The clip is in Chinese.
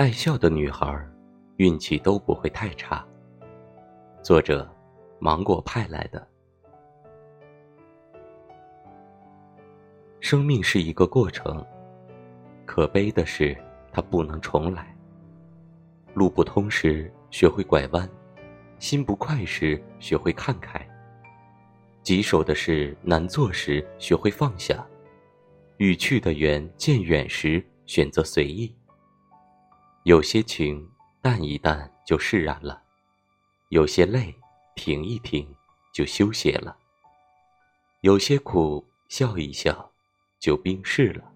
爱笑的女孩，运气都不会太差。作者：芒果派来的。生命是一个过程，可悲的是它不能重来。路不通时学会拐弯，心不快时学会看开。棘手的事难做时学会放下，与去的缘渐远时选择随意。有些情淡一淡就释然了，有些泪停一停就休歇了，有些苦笑一笑就冰释了。